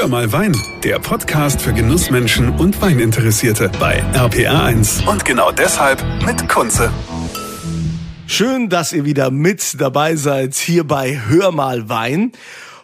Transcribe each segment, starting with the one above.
Hör mal Wein, der Podcast für Genussmenschen und Weininteressierte bei RPR1. Und genau deshalb mit Kunze. Schön, dass ihr wieder mit dabei seid hier bei Hör mal Wein.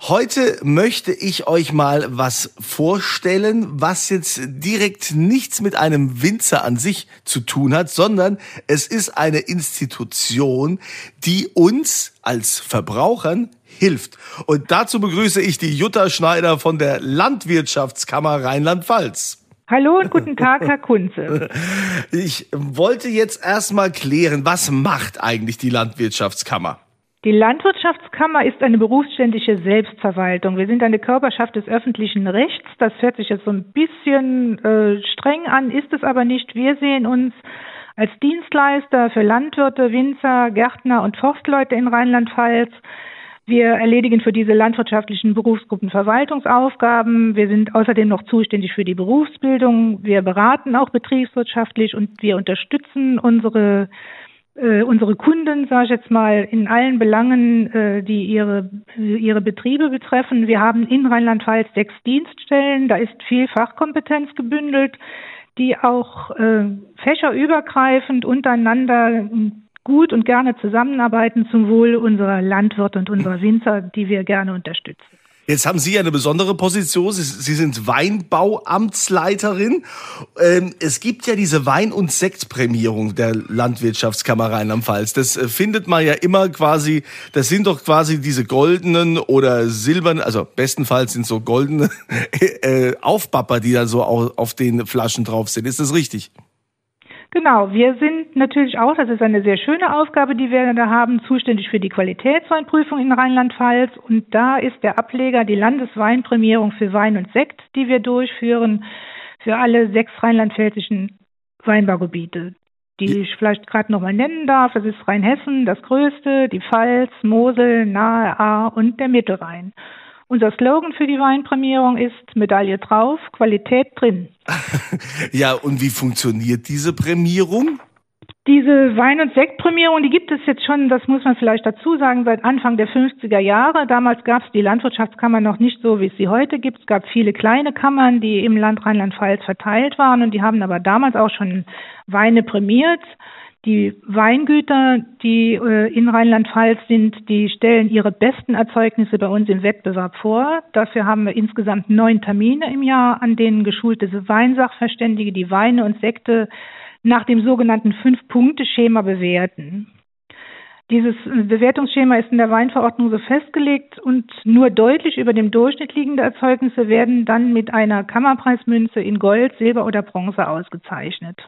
Heute möchte ich euch mal was vorstellen, was jetzt direkt nichts mit einem Winzer an sich zu tun hat, sondern es ist eine Institution, die uns als Verbrauchern hilft. Und dazu begrüße ich die Jutta Schneider von der Landwirtschaftskammer Rheinland-Pfalz. Hallo und guten Tag, Herr Kunze. Ich wollte jetzt erstmal klären, was macht eigentlich die Landwirtschaftskammer? Die Landwirtschaftskammer ist eine berufsständische Selbstverwaltung. Wir sind eine Körperschaft des öffentlichen Rechts. Das hört sich jetzt so ein bisschen äh, streng an, ist es aber nicht. Wir sehen uns als Dienstleister für Landwirte, Winzer, Gärtner und Forstleute in Rheinland-Pfalz. Wir erledigen für diese landwirtschaftlichen Berufsgruppen Verwaltungsaufgaben. Wir sind außerdem noch zuständig für die Berufsbildung. Wir beraten auch betriebswirtschaftlich und wir unterstützen unsere äh, unsere Kunden, sage ich jetzt mal, in allen Belangen, äh, die ihre, ihre Betriebe betreffen. Wir haben in Rheinland-Pfalz sechs Dienststellen, da ist viel Fachkompetenz gebündelt, die auch äh, fächerübergreifend untereinander gut und gerne zusammenarbeiten zum Wohl unserer Landwirte und unserer Winzer, die wir gerne unterstützen. Jetzt haben Sie eine besondere Position. Sie, Sie sind Weinbauamtsleiterin. Ähm, es gibt ja diese Wein- und Sektprämierung der Landwirtschaftskammer Rheinland-Pfalz. Das äh, findet man ja immer quasi, das sind doch quasi diese goldenen oder silbernen, also bestenfalls sind so goldene äh, Aufpapper, die da so auf den Flaschen drauf sind. Ist das richtig? Genau, wir sind natürlich auch, das ist eine sehr schöne Aufgabe, die wir da haben, zuständig für die Qualitätsweinprüfung in Rheinland-Pfalz. Und da ist der Ableger die Landesweinprämierung für Wein und Sekt, die wir durchführen für alle sechs rheinland-pfälzischen Weinbaugebiete, die ich vielleicht gerade nochmal nennen darf. Das ist Rheinhessen, das größte, die Pfalz, Mosel, Nahe A und der Mittelrhein. Unser Slogan für die Weinprämierung ist Medaille drauf, Qualität drin. ja, und wie funktioniert diese Prämierung? Diese Wein- und Sektprämierung, die gibt es jetzt schon, das muss man vielleicht dazu sagen, seit Anfang der 50er Jahre. Damals gab es die Landwirtschaftskammer noch nicht so, wie es sie heute gibt. Es gab viele kleine Kammern, die im Land Rheinland-Pfalz verteilt waren und die haben aber damals auch schon Weine prämiert. Die Weingüter, die äh, in Rheinland-Pfalz sind, die stellen ihre besten Erzeugnisse bei uns im Wettbewerb vor. Dafür haben wir insgesamt neun Termine im Jahr, an denen geschulte Weinsachverständige die Weine und Sekte nach dem sogenannten Fünf-Punkte-Schema bewerten. Dieses Bewertungsschema ist in der Weinverordnung so festgelegt und nur deutlich über dem Durchschnitt liegende Erzeugnisse werden dann mit einer Kammerpreismünze in Gold, Silber oder Bronze ausgezeichnet.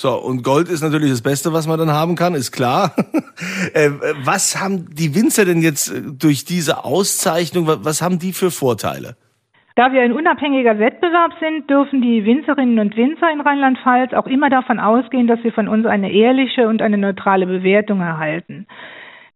So, und Gold ist natürlich das Beste, was man dann haben kann, ist klar. Äh, was haben die Winzer denn jetzt äh, durch diese Auszeichnung, was haben die für Vorteile? Da wir ein unabhängiger Wettbewerb sind, dürfen die Winzerinnen und Winzer in Rheinland-Pfalz auch immer davon ausgehen, dass sie von uns eine ehrliche und eine neutrale Bewertung erhalten.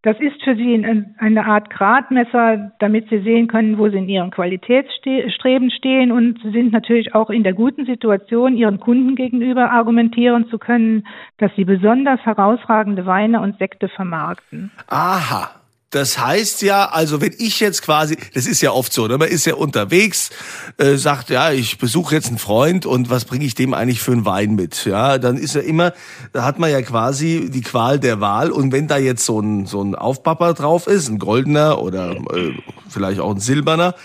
Das ist für sie eine Art Gradmesser, damit sie sehen können, wo sie in ihrem Qualitätsstreben stehen und sind natürlich auch in der guten Situation, ihren Kunden gegenüber argumentieren zu können, dass sie besonders herausragende Weine und Sekte vermarkten. Aha, das heißt ja, also wenn ich jetzt quasi, das ist ja oft so, ne? man ist ja unterwegs, äh, sagt, ja, ich besuche jetzt einen Freund und was bringe ich dem eigentlich für einen Wein mit? Ja, dann ist ja immer, da hat man ja quasi die Qual der Wahl und wenn da jetzt so ein, so ein Aufpapper drauf ist, ein goldener oder äh, vielleicht auch ein silberner,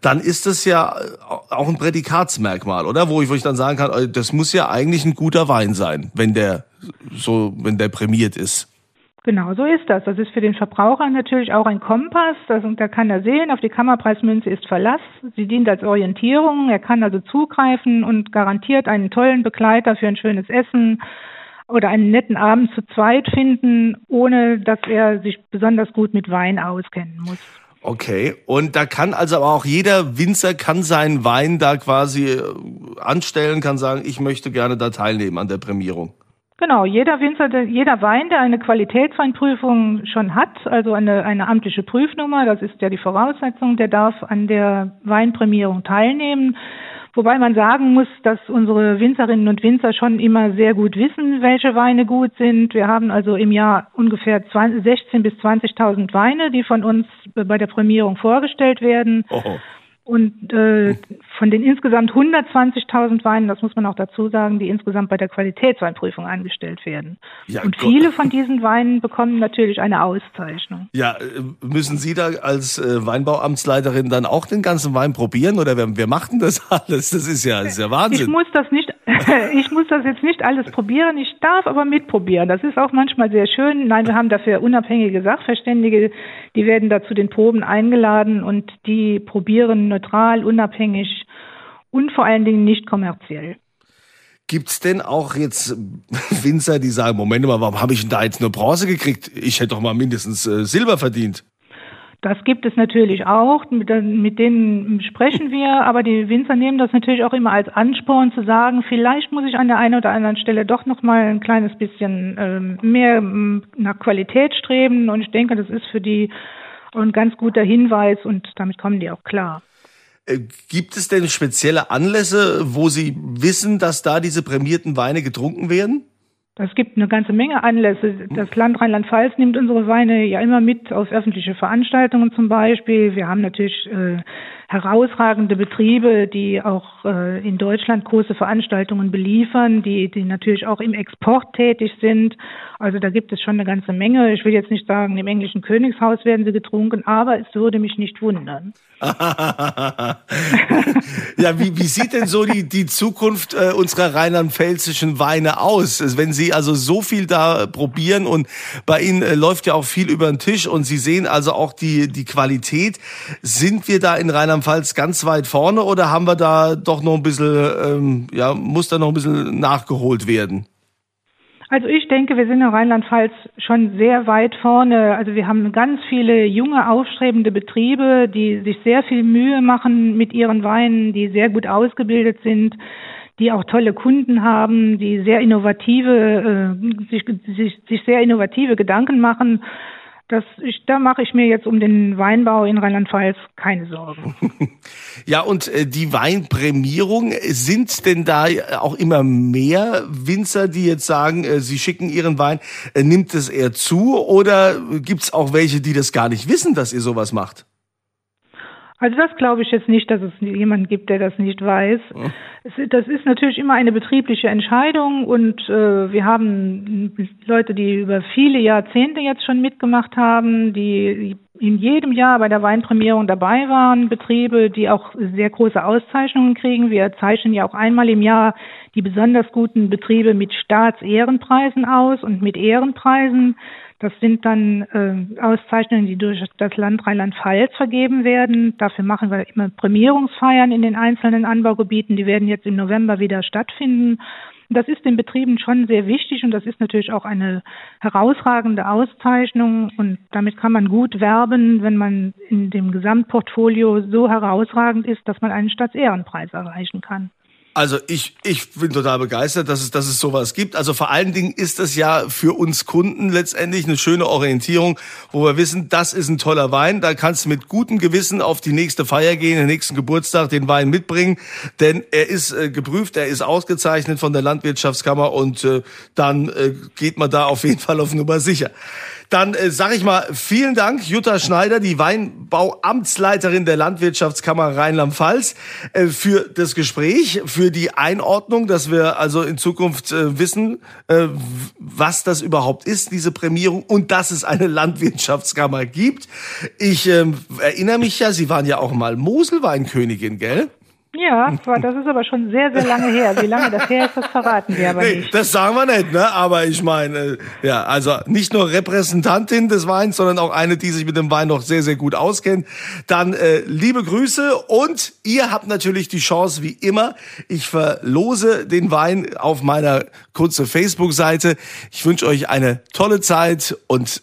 dann ist das ja auch ein Prädikatsmerkmal, oder? Wo ich, wo ich dann sagen kann, äh, das muss ja eigentlich ein guter Wein sein, wenn der so, wenn der prämiert ist. Genau, so ist das. Das ist für den Verbraucher natürlich auch ein Kompass. Das, da kann er sehen, auf die Kammerpreismünze ist Verlass. Sie dient als Orientierung. Er kann also zugreifen und garantiert einen tollen Begleiter für ein schönes Essen oder einen netten Abend zu zweit finden, ohne dass er sich besonders gut mit Wein auskennen muss. Okay, und da kann also auch jeder Winzer kann seinen Wein da quasi äh, anstellen, kann sagen, ich möchte gerne da teilnehmen an der Prämierung. Genau, jeder Winzer, jeder Wein, der eine Qualitätsweinprüfung schon hat, also eine, eine amtliche Prüfnummer, das ist ja die Voraussetzung, der darf an der Weinprämierung teilnehmen. Wobei man sagen muss, dass unsere Winzerinnen und Winzer schon immer sehr gut wissen, welche Weine gut sind. Wir haben also im Jahr ungefähr 16.000 bis 20.000 Weine, die von uns bei der Prämierung vorgestellt werden. Oh. Und äh, von den insgesamt 120.000 Weinen, das muss man auch dazu sagen, die insgesamt bei der Qualitätsweinprüfung angestellt werden. Ja, und Gott. viele von diesen Weinen bekommen natürlich eine Auszeichnung. Ja, äh, müssen Sie da als äh, Weinbauamtsleiterin dann auch den ganzen Wein probieren oder wer, wer macht denn das alles? Das ist ja, das ist ja Wahnsinn. Ich muss das nicht, ich muss das jetzt nicht alles probieren. Ich darf aber mitprobieren. Das ist auch manchmal sehr schön. Nein, wir haben dafür unabhängige Sachverständige, die werden da zu den Proben eingeladen und die probieren neutral, unabhängig und vor allen Dingen nicht kommerziell. Gibt's denn auch jetzt Winzer, die sagen, Moment mal, warum habe ich denn da jetzt nur Bronze gekriegt? Ich hätte doch mal mindestens äh, Silber verdient. Das gibt es natürlich auch, mit, mit, denen sprechen wir, aber die Winzer nehmen das natürlich auch immer als Ansporn zu sagen, vielleicht muss ich an der einen oder anderen Stelle doch noch mal ein kleines bisschen ähm, mehr nach Qualität streben und ich denke, das ist für die ein ganz guter Hinweis und damit kommen die auch klar. Äh, gibt es denn spezielle Anlässe, wo Sie wissen, dass da diese prämierten Weine getrunken werden? Es gibt eine ganze Menge Anlässe. Das Land Rheinland-Pfalz nimmt unsere Weine ja immer mit auf öffentliche Veranstaltungen zum Beispiel. Wir haben natürlich äh, herausragende Betriebe, die auch äh, in Deutschland große Veranstaltungen beliefern, die, die natürlich auch im Export tätig sind. Also da gibt es schon eine ganze Menge. Ich will jetzt nicht sagen, im englischen Königshaus werden sie getrunken, aber es würde mich nicht wundern. ja, wie, wie sieht denn so die, die Zukunft äh, unserer rheinland-pfälzischen Weine aus? Wenn Sie also so viel da probieren und bei Ihnen äh, läuft ja auch viel über den Tisch und Sie sehen also auch die, die Qualität. Sind wir da in Rheinland-Pfalz ganz weit vorne oder haben wir da doch noch ein bisschen, ähm, ja, muss da noch ein bisschen nachgeholt werden? Also ich denke, wir sind in Rheinland-Pfalz schon sehr weit vorne. Also wir haben ganz viele junge, aufstrebende Betriebe, die sich sehr viel Mühe machen mit ihren Weinen, die sehr gut ausgebildet sind, die auch tolle Kunden haben, die sehr innovative, äh, sich, sich, sich sehr innovative Gedanken machen. Das, ich, da mache ich mir jetzt um den Weinbau in Rheinland-Pfalz keine Sorgen. ja, und äh, die Weinprämierung, sind denn da auch immer mehr Winzer, die jetzt sagen, äh, sie schicken ihren Wein, äh, nimmt es eher zu oder gibt's auch welche, die das gar nicht wissen, dass ihr sowas macht? Also das glaube ich jetzt nicht, dass es jemanden gibt, der das nicht weiß. Ja. Das ist natürlich immer eine betriebliche Entscheidung und äh, wir haben Leute, die über viele Jahrzehnte jetzt schon mitgemacht haben, die in jedem Jahr bei der Weinprämierung dabei waren, Betriebe, die auch sehr große Auszeichnungen kriegen. Wir zeichnen ja auch einmal im Jahr die besonders guten Betriebe mit Staatsehrenpreisen aus und mit Ehrenpreisen. Das sind dann äh, Auszeichnungen, die durch das Land Rheinland-Pfalz vergeben werden. Dafür machen wir immer Prämierungsfeiern in den einzelnen Anbaugebieten. Die werden jetzt im November wieder stattfinden. Das ist den Betrieben schon sehr wichtig und das ist natürlich auch eine herausragende Auszeichnung und damit kann man gut werben, wenn man in dem Gesamtportfolio so herausragend ist, dass man einen Staatsehrenpreis erreichen kann. Also ich, ich bin total begeistert, dass es, dass es sowas gibt. Also vor allen Dingen ist das ja für uns Kunden letztendlich eine schöne Orientierung, wo wir wissen, das ist ein toller Wein. Da kannst du mit gutem Gewissen auf die nächste Feier gehen, den nächsten Geburtstag den Wein mitbringen, denn er ist äh, geprüft, er ist ausgezeichnet von der Landwirtschaftskammer und äh, dann äh, geht man da auf jeden Fall auf Nummer sicher. Dann äh, sage ich mal vielen Dank, Jutta Schneider, die Weinbauamtsleiterin der Landwirtschaftskammer Rheinland-Pfalz, äh, für das Gespräch, für die Einordnung, dass wir also in Zukunft äh, wissen, äh, was das überhaupt ist, diese Prämierung und dass es eine Landwirtschaftskammer gibt. Ich äh, erinnere mich ja, Sie waren ja auch mal Moselweinkönigin, gell? Ja, das ist aber schon sehr, sehr lange her. Wie lange das her ist, das verraten wir aber nee, nicht. Das sagen wir nicht, ne? Aber ich meine, äh, ja, also nicht nur Repräsentantin des Weins, sondern auch eine, die sich mit dem Wein noch sehr, sehr gut auskennt. Dann äh, liebe Grüße und ihr habt natürlich die Chance, wie immer. Ich verlose den Wein auf meiner kurze Facebook-Seite. Ich wünsche euch eine tolle Zeit und